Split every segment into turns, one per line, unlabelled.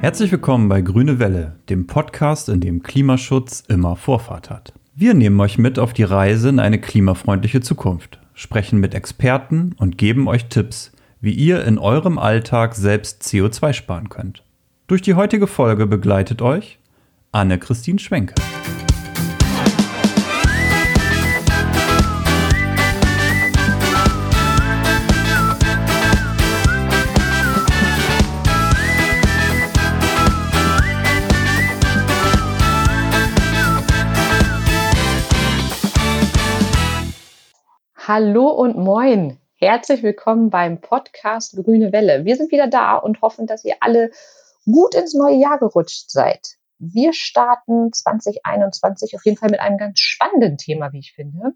Herzlich willkommen bei Grüne Welle, dem Podcast, in dem Klimaschutz immer Vorfahrt hat. Wir nehmen euch mit auf die Reise in eine klimafreundliche Zukunft, sprechen mit Experten und geben euch Tipps, wie ihr in eurem Alltag selbst CO2 sparen könnt. Durch die heutige Folge begleitet euch Anne-Christine Schwenke.
Hallo und moin. Herzlich willkommen beim Podcast Grüne Welle. Wir sind wieder da und hoffen, dass ihr alle gut ins neue Jahr gerutscht seid. Wir starten 2021 auf jeden Fall mit einem ganz spannenden Thema, wie ich finde.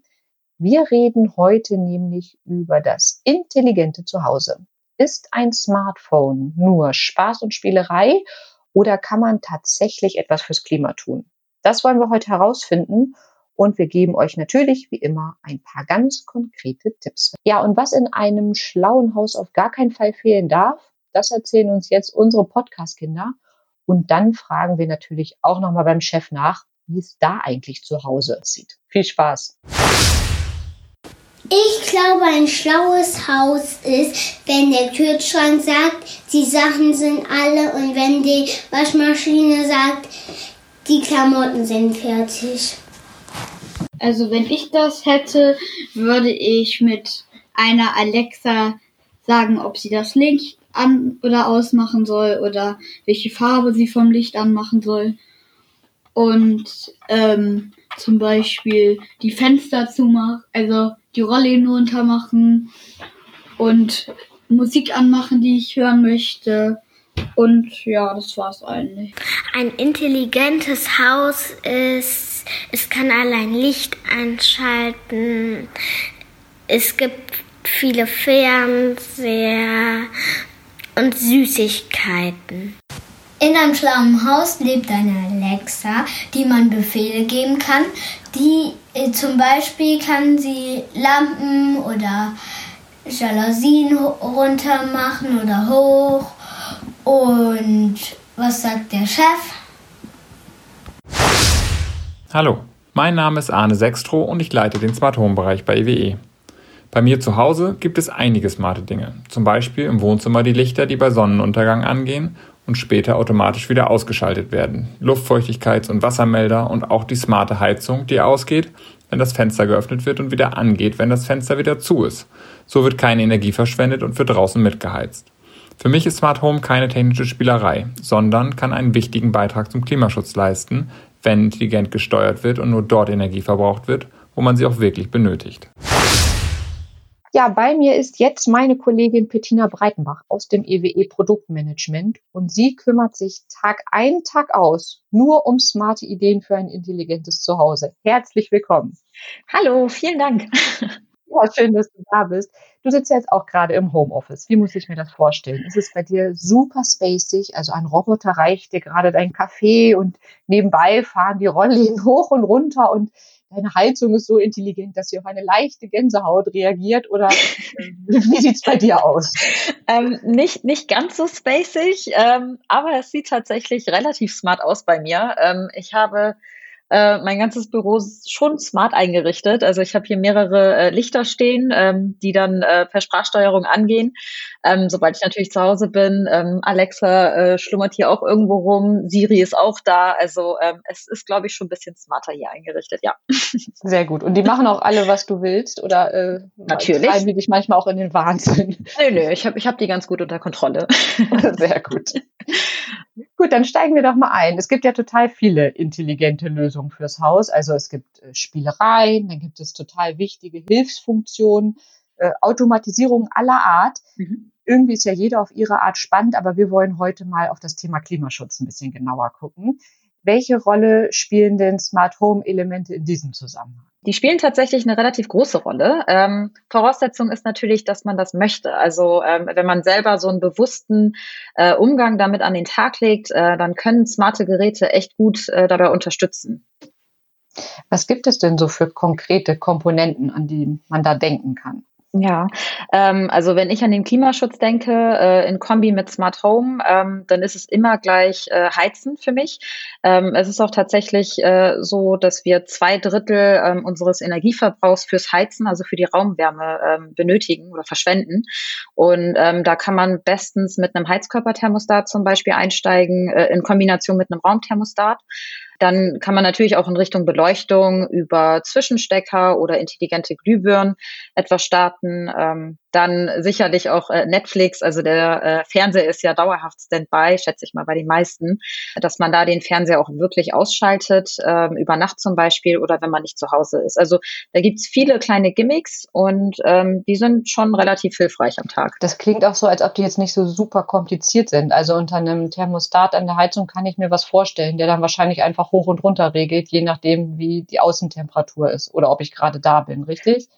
Wir reden heute nämlich über das intelligente Zuhause. Ist ein Smartphone nur Spaß und Spielerei oder kann man tatsächlich etwas fürs Klima tun? Das wollen wir heute herausfinden und wir geben euch natürlich wie immer ein paar ganz konkrete Tipps. Ja, und was in einem schlauen Haus auf gar keinen Fall fehlen darf, das erzählen uns jetzt unsere Podcast-Kinder. Und dann fragen wir natürlich auch nochmal beim Chef nach, wie es da eigentlich zu Hause sieht. Viel Spaß!
Ich glaube, ein schlaues Haus ist, wenn der Kühlschrank sagt, die Sachen sind alle und wenn die Waschmaschine sagt, die Klamotten sind fertig.
Also wenn ich das hätte, würde ich mit einer Alexa sagen, ob sie das Licht an oder ausmachen soll oder welche Farbe sie vom Licht anmachen soll. Und ähm, zum Beispiel die Fenster zumachen, also die Rollläden runter machen und Musik anmachen, die ich hören möchte. Und ja, das war's eigentlich.
Ein intelligentes Haus ist es kann allein Licht einschalten. Es gibt viele Fernseher und Süßigkeiten.
In einem schlauen Haus lebt eine Alexa, die man Befehle geben kann. Die äh, zum Beispiel kann sie Lampen oder Jalousien runter machen oder hoch. Und was sagt der Chef?
Hallo, mein Name ist Arne Sextro und ich leite den Smart Home Bereich bei EWE. E. Bei mir zu Hause gibt es einige smarte Dinge. Zum Beispiel im Wohnzimmer die Lichter, die bei Sonnenuntergang angehen und später automatisch wieder ausgeschaltet werden. Luftfeuchtigkeits- und Wassermelder und auch die smarte Heizung, die ausgeht, wenn das Fenster geöffnet wird und wieder angeht, wenn das Fenster wieder zu ist. So wird keine Energie verschwendet und wird draußen mitgeheizt. Für mich ist Smart Home keine technische Spielerei, sondern kann einen wichtigen Beitrag zum Klimaschutz leisten, wenn intelligent gesteuert wird und nur dort Energie verbraucht wird, wo man sie auch wirklich benötigt.
Ja, bei mir ist jetzt meine Kollegin Bettina Breitenbach aus dem EWE e Produktmanagement und sie kümmert sich Tag ein, Tag aus nur um smarte Ideen für ein intelligentes Zuhause. Herzlich willkommen.
Hallo, vielen Dank.
Ja, schön, dass du da bist. Du sitzt jetzt auch gerade im Homeoffice. Wie muss ich mir das vorstellen? Ist es bei dir super spacig? Also ein Roboter reicht dir gerade dein Kaffee und nebenbei fahren die Rollläden hoch und runter und deine Heizung ist so intelligent, dass sie auf eine leichte Gänsehaut reagiert oder äh, wie sieht's bei dir aus?
Ähm, nicht, nicht ganz so spacig, ähm, aber es sieht tatsächlich relativ smart aus bei mir. Ähm, ich habe äh, mein ganzes Büro ist schon smart eingerichtet. Also ich habe hier mehrere äh, Lichter stehen, ähm, die dann äh, per Sprachsteuerung angehen. Ähm, sobald ich natürlich zu Hause bin, ähm, Alexa äh, schlummert hier auch irgendwo rum, Siri ist auch da. Also ähm, es ist, glaube ich, schon ein bisschen smarter hier eingerichtet, ja.
Sehr gut. Und die machen auch alle, was du willst, oder äh,
natürlich
treiben die dich manchmal auch in den Wahnsinn?
Nö, nö, ich habe ich hab die ganz gut unter Kontrolle.
Sehr gut. Gut, dann steigen wir doch mal ein. Es gibt ja total viele intelligente Lösungen fürs Haus. Also es gibt äh, Spielereien, dann gibt es total wichtige Hilfsfunktionen, äh, Automatisierung aller Art. Mhm. Irgendwie ist ja jeder auf ihre Art spannend, aber wir wollen heute mal auf das Thema Klimaschutz ein bisschen genauer gucken. Welche Rolle spielen denn Smart Home Elemente in diesem Zusammenhang?
Die spielen tatsächlich eine relativ große Rolle. Ähm, Voraussetzung ist natürlich, dass man das möchte. Also ähm, wenn man selber so einen bewussten äh, Umgang damit an den Tag legt, äh, dann können smarte Geräte echt gut äh, dabei unterstützen.
Was gibt es denn so für konkrete Komponenten, an die man da denken kann?
Ja, ähm, also wenn ich an den Klimaschutz denke, äh, in Kombi mit Smart Home, ähm, dann ist es immer gleich äh, Heizen für mich. Ähm, es ist auch tatsächlich äh, so, dass wir zwei Drittel ähm, unseres Energieverbrauchs fürs Heizen, also für die Raumwärme ähm, benötigen oder verschwenden. Und ähm, da kann man bestens mit einem Heizkörperthermostat zum Beispiel einsteigen, äh, in Kombination mit einem Raumthermostat. Dann kann man natürlich auch in Richtung Beleuchtung über Zwischenstecker oder intelligente Glühbirnen etwas starten. Ähm, dann sicherlich auch äh, Netflix, also der äh, Fernseher ist ja dauerhaft Standby, schätze ich mal bei den meisten, dass man da den Fernseher auch wirklich ausschaltet, äh, über Nacht zum Beispiel oder wenn man nicht zu Hause ist. Also da gibt's viele kleine Gimmicks und ähm, die sind schon relativ hilfreich am Tag.
Das klingt auch so, als ob die jetzt nicht so super kompliziert sind. Also unter einem Thermostat an der Heizung kann ich mir was vorstellen, der dann wahrscheinlich einfach hoch und runter regelt, je nachdem, wie die Außentemperatur ist oder ob ich gerade da bin, richtig?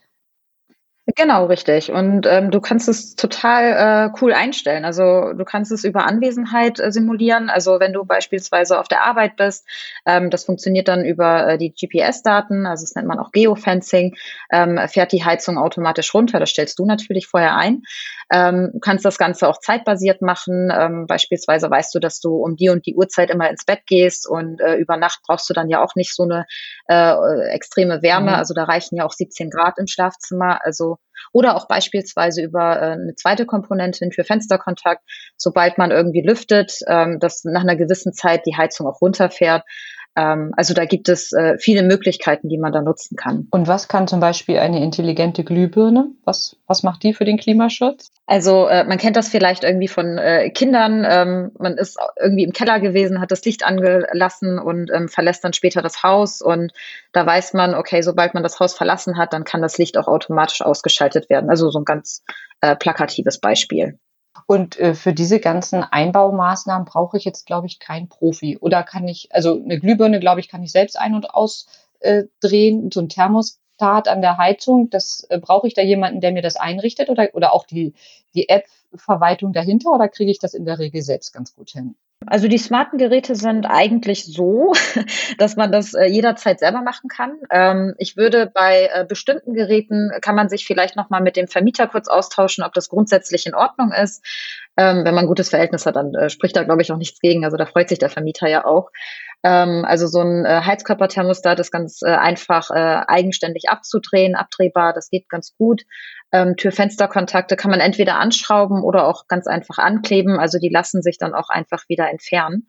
Genau, richtig. Und ähm, du kannst es total äh, cool einstellen. Also du kannst es über Anwesenheit äh, simulieren. Also wenn du beispielsweise auf der Arbeit bist, ähm, das funktioniert dann über äh, die GPS-Daten, also das nennt man auch Geofencing, ähm, fährt die Heizung automatisch runter. Das stellst du natürlich vorher ein. Ähm, du kannst das Ganze auch zeitbasiert machen. Ähm, beispielsweise weißt du, dass du um die und die Uhrzeit immer ins Bett gehst und äh, über Nacht brauchst du dann ja auch nicht so eine äh, extreme Wärme. Mhm. Also da reichen ja auch 17 Grad im Schlafzimmer. Also oder auch beispielsweise über äh, eine zweite Komponentin für Fensterkontakt, sobald man irgendwie lüftet, ähm, dass nach einer gewissen Zeit die Heizung auch runterfährt. Ähm, also da gibt es äh, viele Möglichkeiten, die man da nutzen kann.
Und was kann zum Beispiel eine intelligente Glühbirne? Was, was macht die für den Klimaschutz?
Also äh, man kennt das vielleicht irgendwie von äh, Kindern. Ähm, man ist irgendwie im Keller gewesen, hat das Licht angelassen und ähm, verlässt dann später das Haus. Und da weiß man, okay, sobald man das Haus verlassen hat, dann kann das Licht auch automatisch ausgeschaltet werden. Also so ein ganz äh, plakatives Beispiel.
Und äh, für diese ganzen Einbaumaßnahmen brauche ich jetzt, glaube ich, keinen Profi. Oder kann ich, also eine Glühbirne, glaube ich, kann ich selbst ein- und ausdrehen. Äh, so ein Thermostat an der Heizung, das äh, brauche ich da jemanden, der mir das einrichtet oder, oder auch die, die App-Verwaltung dahinter oder kriege ich das in der Regel selbst ganz gut hin?
Also die smarten Geräte sind eigentlich so, dass man das äh, jederzeit selber machen kann. Ähm, ich würde bei äh, bestimmten Geräten kann man sich vielleicht noch mal mit dem Vermieter kurz austauschen, ob das grundsätzlich in Ordnung ist. Ähm, wenn man ein gutes Verhältnis hat, dann äh, spricht da glaube ich auch nichts gegen. Also da freut sich der Vermieter ja auch. Ähm, also so ein Heizkörperthermostat ist ganz einfach eigenständig abzudrehen, abdrehbar. Das geht ganz gut. Ähm, Tür-Fenster-Kontakte kann man entweder anschrauben oder auch ganz einfach ankleben. Also die lassen sich dann auch einfach wieder entfernen.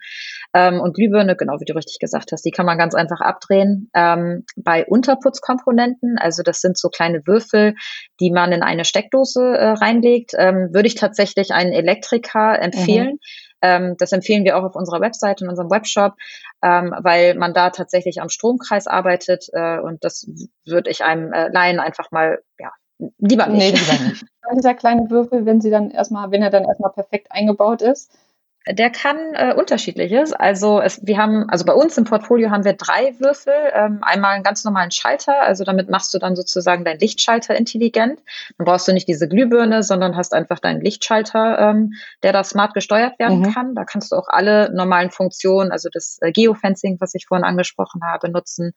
Ähm, und Glühbirne, genau wie du richtig gesagt hast, die kann man ganz einfach abdrehen. Ähm, bei Unterputzkomponenten, also das sind so kleine Würfel, die man in eine Steckdose äh, reinlegt, ähm, würde ich tatsächlich einen Elektriker empfehlen. Mhm. Ähm, das empfehlen wir auch auf unserer Webseite, in unserem Webshop, ähm, weil man da tatsächlich am Stromkreis arbeitet äh, und das würde ich einem äh, Laien einfach mal ja, Lieber nicht. Nee, lieber nicht.
Dieser kleine Würfel, wenn sie dann erstmal, wenn er dann erstmal perfekt eingebaut ist.
Der kann äh, unterschiedliches. Also es, wir haben, also bei uns im Portfolio haben wir drei Würfel. Ähm, einmal einen ganz normalen Schalter, also damit machst du dann sozusagen deinen Lichtschalter intelligent. Dann brauchst du nicht diese Glühbirne, sondern hast einfach deinen Lichtschalter, ähm, der da smart gesteuert werden mhm. kann. Da kannst du auch alle normalen Funktionen, also das äh, Geofencing, was ich vorhin angesprochen habe, nutzen,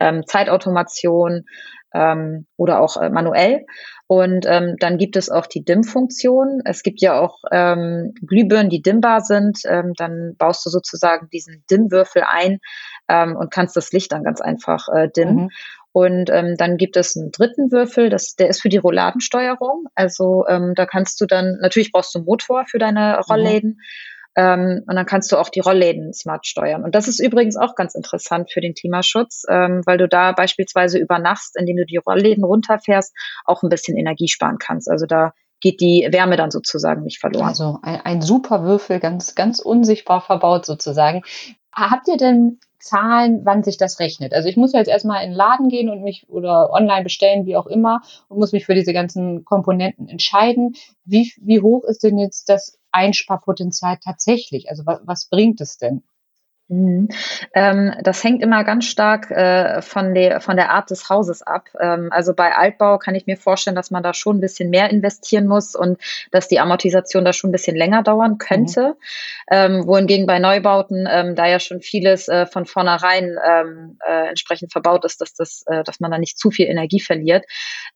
ähm, Zeitautomation, ähm, oder auch äh, manuell. Und ähm, dann gibt es auch die Dimm-Funktion. Es gibt ja auch ähm, Glühbirnen, die dimmbar sind. Ähm, dann baust du sozusagen diesen Dimmwürfel ein ähm, und kannst das Licht dann ganz einfach äh, dimmen. Mhm. Und ähm, dann gibt es einen dritten Würfel, das, der ist für die Rolladensteuerung. Also ähm, da kannst du dann, natürlich brauchst du einen Motor für deine mhm. Rollläden. Mhm. Ähm, und dann kannst du auch die Rollläden smart steuern. Und das ist übrigens auch ganz interessant für den Klimaschutz, ähm, weil du da beispielsweise über Nacht, indem du die Rollläden runterfährst, auch ein bisschen Energie sparen kannst. Also da geht die Wärme dann sozusagen nicht verloren.
Also ein, ein super Würfel, ganz, ganz unsichtbar verbaut sozusagen. Habt ihr denn Zahlen, wann sich das rechnet? Also ich muss ja jetzt erstmal in den Laden gehen und mich oder online bestellen, wie auch immer, und muss mich für diese ganzen Komponenten entscheiden. Wie, wie hoch ist denn jetzt das Einsparpotenzial tatsächlich? Also was, was bringt es denn?
Mhm. Ähm, das hängt immer ganz stark äh, von, der, von der Art des Hauses ab. Ähm, also bei Altbau kann ich mir vorstellen, dass man da schon ein bisschen mehr investieren muss und dass die Amortisation da schon ein bisschen länger dauern könnte. Mhm. Ähm, wohingegen bei Neubauten, ähm, da ja schon vieles äh, von vornherein ähm, äh, entsprechend verbaut ist, dass, das, äh, dass man da nicht zu viel Energie verliert,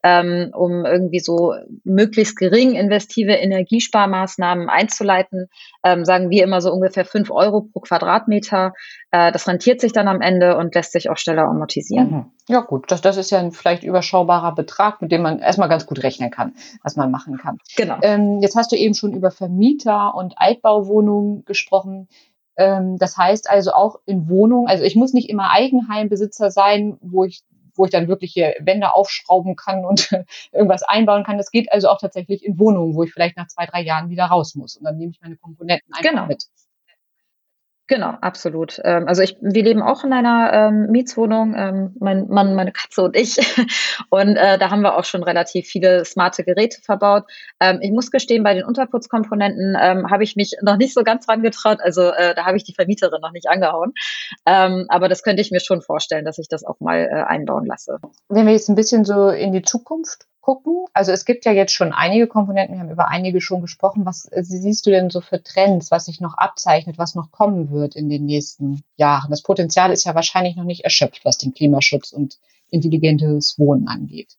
ähm, um irgendwie so möglichst gering investive Energiesparmaßnahmen einzuleiten, sagen wir immer so ungefähr fünf Euro pro Quadratmeter weiter. Äh, das rentiert sich dann am Ende und lässt sich auch schneller amortisieren.
Mhm. Ja gut, das, das ist ja ein vielleicht überschaubarer Betrag, mit dem man erstmal ganz gut rechnen kann, was man machen kann. Genau. Ähm, jetzt hast du eben schon über Vermieter und Altbauwohnungen gesprochen. Ähm, das heißt also auch in Wohnungen, also ich muss nicht immer Eigenheimbesitzer sein, wo ich wo ich dann wirklich hier Wände aufschrauben kann und irgendwas einbauen kann. Das geht also auch tatsächlich in Wohnungen, wo ich vielleicht nach zwei, drei Jahren wieder raus muss. Und dann nehme ich meine Komponenten einfach genau. mit.
Genau, absolut. Ähm, also ich, wir leben auch in einer ähm, Mietswohnung, ähm, mein Mann, meine Katze und ich. Und äh, da haben wir auch schon relativ viele smarte Geräte verbaut. Ähm, ich muss gestehen, bei den Unterputzkomponenten ähm, habe ich mich noch nicht so ganz dran getraut. Also äh, da habe ich die Vermieterin noch nicht angehauen. Ähm, aber das könnte ich mir schon vorstellen, dass ich das auch mal äh, einbauen lasse.
Wenn wir jetzt ein bisschen so in die Zukunft gucken? Also es gibt ja jetzt schon einige Komponenten, wir haben über einige schon gesprochen. Was äh, siehst du denn so für Trends, was sich noch abzeichnet, was noch kommen wird in den nächsten Jahren? Das Potenzial ist ja wahrscheinlich noch nicht erschöpft, was den Klimaschutz und intelligentes Wohnen angeht.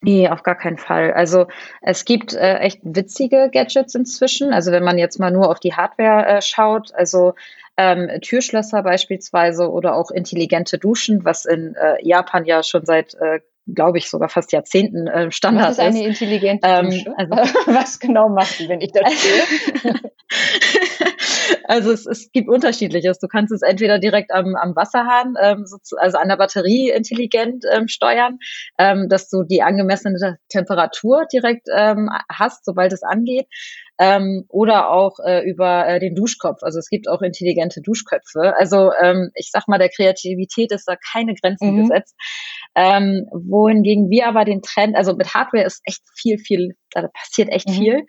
Nee, auf gar keinen Fall. Also es gibt äh, echt witzige Gadgets inzwischen. Also wenn man jetzt mal nur auf die Hardware äh, schaut, also ähm, Türschlösser beispielsweise oder auch intelligente Duschen, was in äh, Japan ja schon seit äh, glaube ich, sogar fast Jahrzehnten äh, Standard
ist. Was ist eine intelligente ähm, Dusche? Also, was genau macht die, wenn ich das sehe?
also es, es gibt unterschiedliches. Du kannst es entweder direkt am, am Wasserhahn, ähm, so zu, also an der Batterie intelligent ähm, steuern, ähm, dass du die angemessene Temperatur direkt ähm, hast, sobald es angeht ähm, oder auch äh, über äh, den Duschkopf. Also es gibt auch intelligente Duschköpfe. Also ähm, ich sag mal, der Kreativität ist da keine Grenzen mhm. gesetzt. Ähm, wohingegen wir aber den Trend, also mit Hardware ist echt viel, viel, da passiert echt mhm. viel.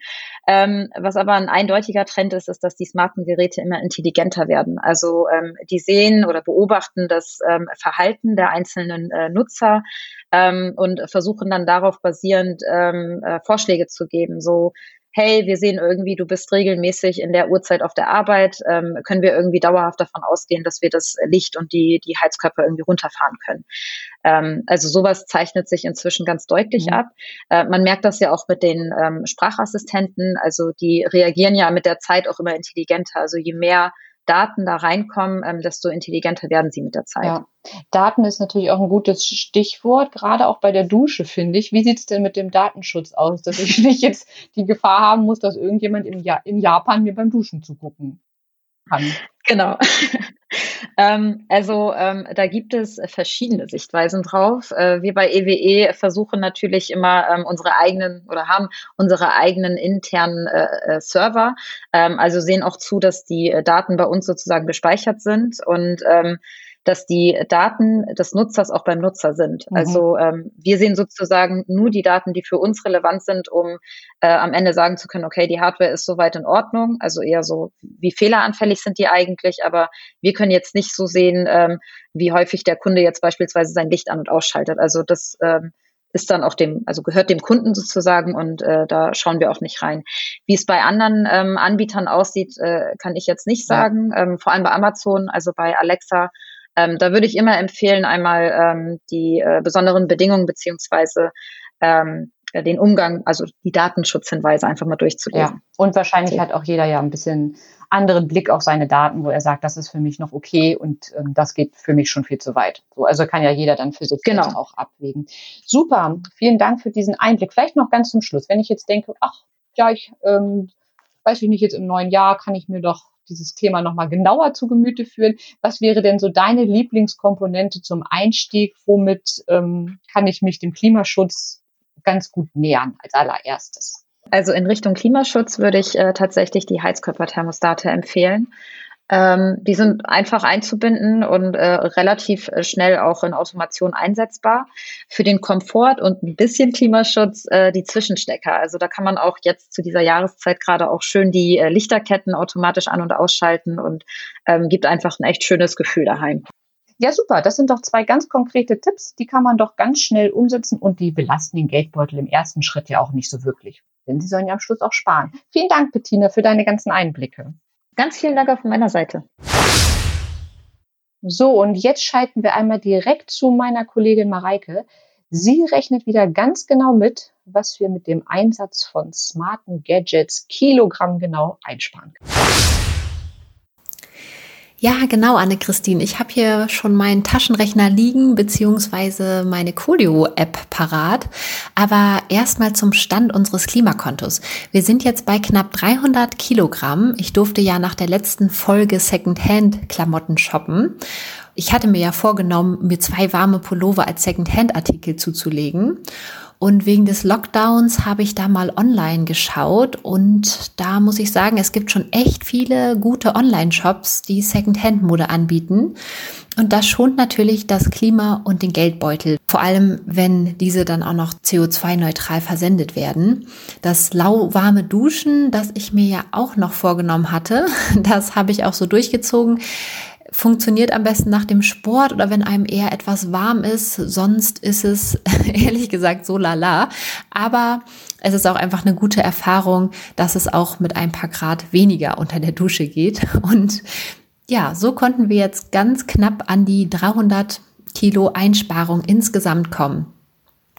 Ähm, was aber ein eindeutiger Trend ist, ist, dass die smarten Geräte immer intelligenter werden. Also ähm, die sehen oder beobachten das ähm, Verhalten der einzelnen äh, Nutzer ähm, und versuchen dann darauf basierend ähm, äh, Vorschläge zu geben. So hey, wir sehen irgendwie, du bist regelmäßig in der Uhrzeit auf der Arbeit, ähm, können wir irgendwie dauerhaft davon ausgehen, dass wir das Licht und die, die Heizkörper irgendwie runterfahren können. Ähm, also sowas zeichnet sich inzwischen ganz deutlich mhm. ab. Äh, man merkt das ja auch mit den ähm, Sprachassistenten, also die reagieren ja mit der Zeit auch immer intelligenter. Also je mehr Daten da reinkommen, ähm, desto intelligenter werden sie mit der Zeit. Ja.
Daten ist natürlich auch ein gutes Stichwort, gerade auch bei der Dusche, finde ich. Wie sieht es denn mit dem Datenschutz aus, dass ich nicht jetzt die Gefahr haben muss, dass irgendjemand in, ja in Japan mir beim Duschen zugucken kann?
Genau. Ähm, also ähm, da gibt es verschiedene Sichtweisen drauf. Äh, wir bei EWE e versuchen natürlich immer ähm, unsere eigenen oder haben unsere eigenen internen äh, äh, Server. Ähm, also sehen auch zu, dass die äh, Daten bei uns sozusagen gespeichert sind und ähm, dass die Daten des Nutzers auch beim Nutzer sind. Mhm. Also ähm, wir sehen sozusagen nur die Daten, die für uns relevant sind, um äh, am Ende sagen zu können, okay, die Hardware ist soweit in Ordnung, also eher so, wie fehleranfällig sind die eigentlich, aber wir können jetzt nicht so sehen, ähm, wie häufig der Kunde jetzt beispielsweise sein Licht an- und ausschaltet. Also das ähm, ist dann auch dem, also gehört dem Kunden sozusagen und äh, da schauen wir auch nicht rein. Wie es bei anderen ähm, Anbietern aussieht, äh, kann ich jetzt nicht sagen. Ähm, vor allem bei Amazon, also bei Alexa ähm, da würde ich immer empfehlen, einmal ähm, die äh, besonderen Bedingungen beziehungsweise ähm, den Umgang, also die Datenschutzhinweise einfach mal durchzulesen.
Ja. Und wahrscheinlich hat auch jeder ja ein bisschen anderen Blick auf seine Daten, wo er sagt, das ist für mich noch okay und ähm, das geht für mich schon viel zu weit. So, also kann ja jeder dann für sich genau. auch abwägen. Super, vielen Dank für diesen Einblick. Vielleicht noch ganz zum Schluss, wenn ich jetzt denke, ach ja, ich ähm, weiß ich nicht, jetzt im neuen Jahr kann ich mir doch dieses Thema nochmal genauer zu Gemüte führen. Was wäre denn so deine Lieblingskomponente zum Einstieg? Womit ähm, kann ich mich dem Klimaschutz ganz gut nähern als allererstes?
Also in Richtung Klimaschutz würde ich äh, tatsächlich die Heizkörperthermostate empfehlen. Ähm, die sind einfach einzubinden und äh, relativ äh, schnell auch in Automation einsetzbar. Für den Komfort und ein bisschen Klimaschutz äh, die Zwischenstecker. Also da kann man auch jetzt zu dieser Jahreszeit gerade auch schön die äh, Lichterketten automatisch an- und ausschalten und ähm, gibt einfach ein echt schönes Gefühl daheim.
Ja, super. Das sind doch zwei ganz konkrete Tipps, die kann man doch ganz schnell umsetzen und die belasten den Geldbeutel im ersten Schritt ja auch nicht so wirklich. Denn sie sollen ja am Schluss auch sparen. Vielen Dank, Bettina, für deine ganzen Einblicke.
Ganz vielen Dank von meiner Seite.
So, und jetzt schalten wir einmal direkt zu meiner Kollegin Mareike. Sie rechnet wieder ganz genau mit, was wir mit dem Einsatz von smarten Gadgets kilogrammgenau einsparen können.
Ja, genau, Anne-Christine. Ich habe hier schon meinen Taschenrechner liegen, beziehungsweise meine Coolio-App parat. Aber erstmal zum Stand unseres Klimakontos. Wir sind jetzt bei knapp 300 Kilogramm. Ich durfte ja nach der letzten Folge Secondhand-Klamotten shoppen. Ich hatte mir ja vorgenommen, mir zwei warme Pullover als Secondhand-Artikel zuzulegen. Und wegen des Lockdowns habe ich da mal online geschaut und da muss ich sagen, es gibt schon echt viele gute Online-Shops, die Secondhand-Mode anbieten. Und das schont natürlich das Klima und den Geldbeutel. Vor allem, wenn diese dann auch noch CO2-neutral versendet werden. Das lauwarme Duschen, das ich mir ja auch noch vorgenommen hatte, das habe ich auch so durchgezogen funktioniert am besten nach dem Sport oder wenn einem eher etwas warm ist. Sonst ist es ehrlich gesagt so lala. Aber es ist auch einfach eine gute Erfahrung, dass es auch mit ein paar Grad weniger unter der Dusche geht. Und ja, so konnten wir jetzt ganz knapp an die 300 Kilo Einsparung insgesamt kommen.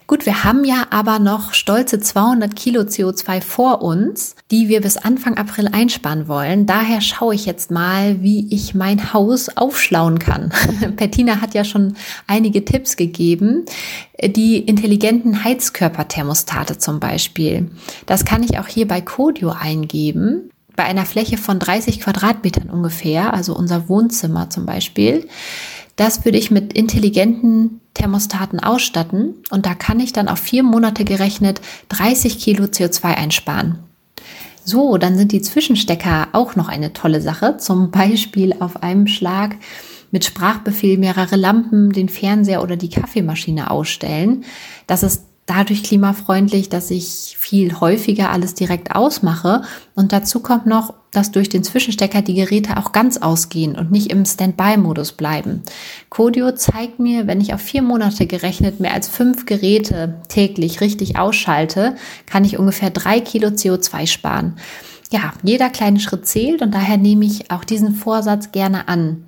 Gut, wir haben ja aber noch stolze 200 Kilo CO2 vor uns, die wir bis Anfang April einsparen wollen. Daher schaue ich jetzt mal, wie ich mein Haus aufschlauen kann. Bettina hat ja schon einige Tipps gegeben. Die intelligenten Heizkörperthermostate zum Beispiel. Das kann ich auch hier bei Codio eingeben bei einer Fläche von 30 Quadratmetern ungefähr, also unser Wohnzimmer zum Beispiel. Das würde ich mit intelligenten Thermostaten ausstatten und da kann ich dann auf vier Monate gerechnet 30 Kilo CO2 einsparen. So, dann sind die Zwischenstecker auch noch eine tolle Sache. Zum Beispiel auf einem Schlag mit Sprachbefehl mehrere Lampen, den Fernseher oder die Kaffeemaschine ausstellen. Das ist dadurch klimafreundlich, dass ich viel häufiger alles direkt ausmache. Und dazu kommt noch, dass durch den Zwischenstecker die Geräte auch ganz ausgehen und nicht im Standby-Modus bleiben. Codio zeigt mir, wenn ich auf vier Monate gerechnet mehr als fünf Geräte täglich richtig ausschalte, kann ich ungefähr drei Kilo CO2 sparen. Ja, jeder kleine Schritt zählt und daher nehme ich auch diesen Vorsatz gerne an.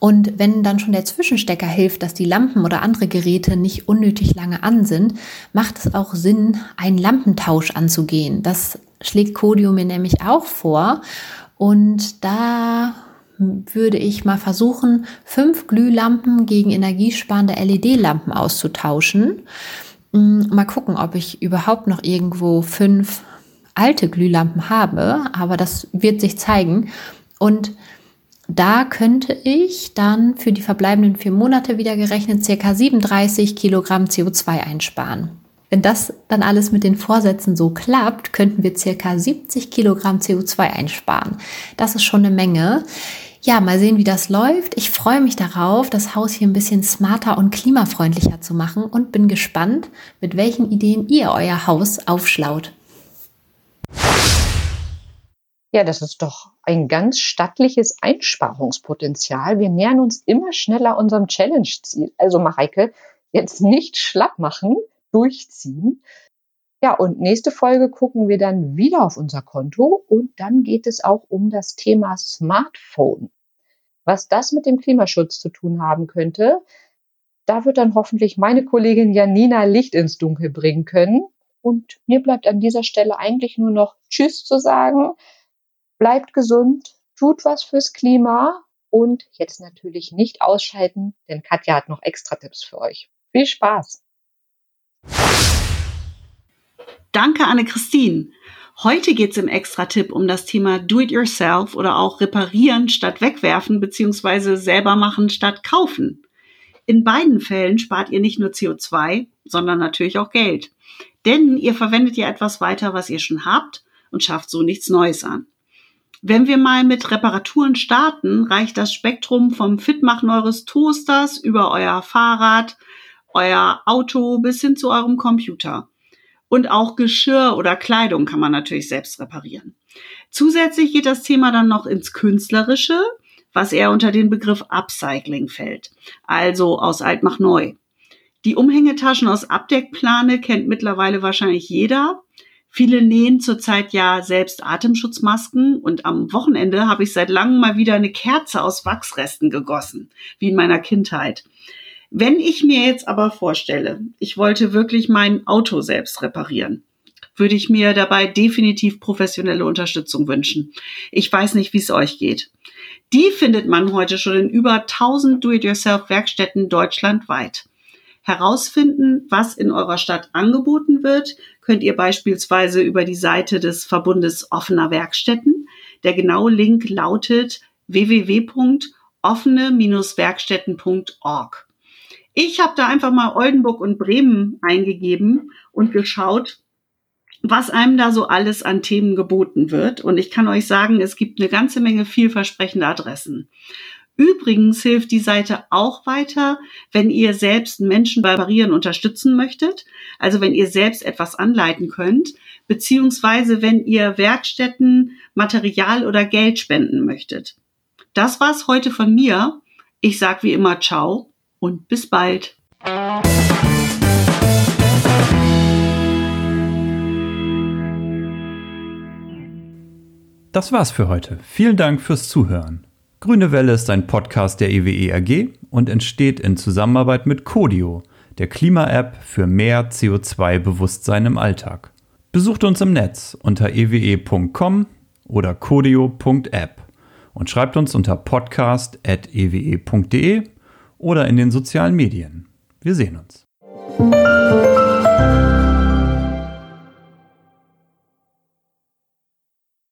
Und wenn dann schon der Zwischenstecker hilft, dass die Lampen oder andere Geräte nicht unnötig lange an sind, macht es auch Sinn, einen Lampentausch anzugehen. Das schlägt Codio mir nämlich auch vor. Und da würde ich mal versuchen, fünf Glühlampen gegen energiesparende LED-Lampen auszutauschen. Mm, mal gucken, ob ich überhaupt noch irgendwo fünf alte Glühlampen habe, aber das wird sich zeigen. Und da könnte ich dann für die verbleibenden vier Monate wieder gerechnet circa 37 Kilogramm CO2 einsparen. Wenn das dann alles mit den Vorsätzen so klappt, könnten wir circa 70 Kilogramm CO2 einsparen. Das ist schon eine Menge. Ja, mal sehen, wie das läuft. Ich freue mich darauf, das Haus hier ein bisschen smarter und klimafreundlicher zu machen und bin gespannt, mit welchen Ideen ihr euer Haus aufschlaut.
Ja, das ist doch ein ganz stattliches Einsparungspotenzial. Wir nähern uns immer schneller unserem Challenge-Ziel. Also Mareike, jetzt nicht schlapp machen, durchziehen. Ja, und nächste Folge gucken wir dann wieder auf unser Konto und dann geht es auch um das Thema Smartphone. Was das mit dem Klimaschutz zu tun haben könnte, da wird dann hoffentlich meine Kollegin Janina Licht ins Dunkel bringen können. Und mir bleibt an dieser Stelle eigentlich nur noch Tschüss zu sagen bleibt gesund, tut was fürs Klima und jetzt natürlich nicht ausschalten, denn Katja hat noch extra Tipps für euch. Viel Spaß!
Danke, Anne-Christine. Heute geht es im Extra-Tipp um das Thema Do-it-yourself oder auch reparieren statt wegwerfen beziehungsweise selber machen statt kaufen. In beiden Fällen spart ihr nicht nur CO2, sondern natürlich auch Geld. Denn ihr verwendet ja etwas weiter, was ihr schon habt und schafft so nichts Neues an. Wenn wir mal mit Reparaturen starten, reicht das Spektrum vom Fitmachen eures Toasters über euer Fahrrad, euer Auto bis hin zu eurem Computer. Und auch Geschirr oder Kleidung kann man natürlich selbst reparieren. Zusätzlich geht das Thema dann noch ins Künstlerische, was eher unter den Begriff Upcycling fällt. Also aus alt mach neu. Die Umhängetaschen aus Abdeckplane kennt mittlerweile wahrscheinlich jeder. Viele nähen zurzeit ja selbst Atemschutzmasken und am Wochenende habe ich seit langem mal wieder eine Kerze aus Wachsresten gegossen, wie in meiner Kindheit. Wenn ich mir jetzt aber vorstelle, ich wollte wirklich mein Auto selbst reparieren, würde ich mir dabei definitiv professionelle Unterstützung wünschen. Ich weiß nicht, wie es euch geht. Die findet man heute schon in über 1000 Do-it-yourself-Werkstätten deutschlandweit. Herausfinden, was in eurer Stadt angeboten wird, könnt ihr beispielsweise über die Seite des Verbundes offener Werkstätten. Der genaue Link lautet www.offene-werkstätten.org. Ich habe da einfach mal Oldenburg und Bremen eingegeben und geschaut, was einem da so alles an Themen geboten wird. Und ich kann euch sagen, es gibt eine ganze Menge vielversprechende Adressen. Übrigens hilft die Seite auch weiter, wenn ihr selbst Menschen beim Parieren unterstützen möchtet, also wenn ihr selbst etwas anleiten könnt, beziehungsweise wenn ihr Werkstätten Material oder Geld spenden möchtet. Das war's heute von mir. Ich sag wie immer ciao und bis bald.
Das war's für heute. Vielen Dank fürs Zuhören. Grüne Welle ist ein Podcast der EWE AG und entsteht in Zusammenarbeit mit Codio, der Klima-App für mehr CO2-Bewusstsein im Alltag. Besucht uns im Netz unter ewe.com oder codio.app und schreibt uns unter podcast.ewe.de oder in den sozialen Medien. Wir sehen uns.